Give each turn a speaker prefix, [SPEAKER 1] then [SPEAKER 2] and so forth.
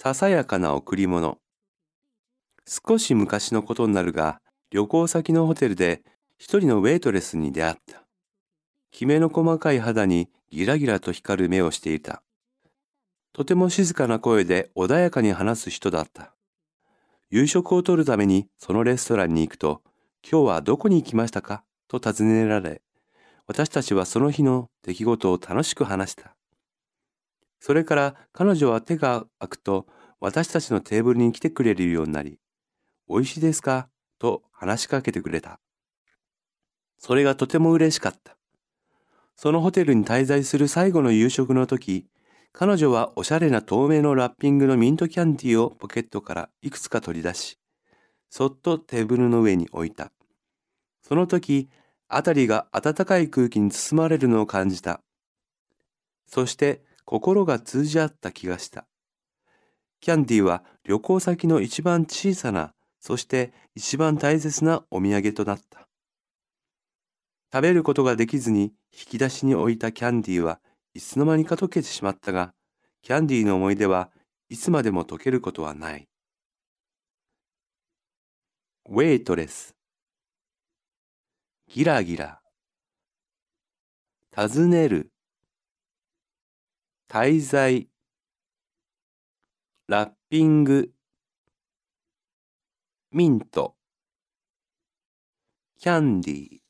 [SPEAKER 1] ささやかな贈り物。少し昔のことになるが、旅行先のホテルで一人のウェイトレスに出会った。きめの細かい肌にギラギラと光る目をしていた。とても静かな声で穏やかに話す人だった。夕食をとるためにそのレストランに行くと、今日はどこに行きましたか？と尋ねられ、私たちはその日の出来事を楽しく話した。それから彼女は手が空くと私たちのテーブルに来てくれるようになり、美味しいですか？と話しかけてくれた。それがとても嬉しかった。そのホテルに滞在する最後の夕食の時、彼女はおしゃれな透明のラッピングのミントキャンディーをポケットからいくつか取り出し、そっとテーブルの上に置いた。その時、あたりが暖かい空気に包まれるのを感じた。そして心が通じ合った気がした。キャンディーは旅行先の一番小さな、そして一番大切なお土産となった。食べることができずに引き出しに置いたキャンディーはいつの間にか溶けてしまったが、キャンディーの思い出はいつまでも溶けることはない。ウェイトレスギラギラ尋ねる滞在。ラッピング。ミント。キャンディー。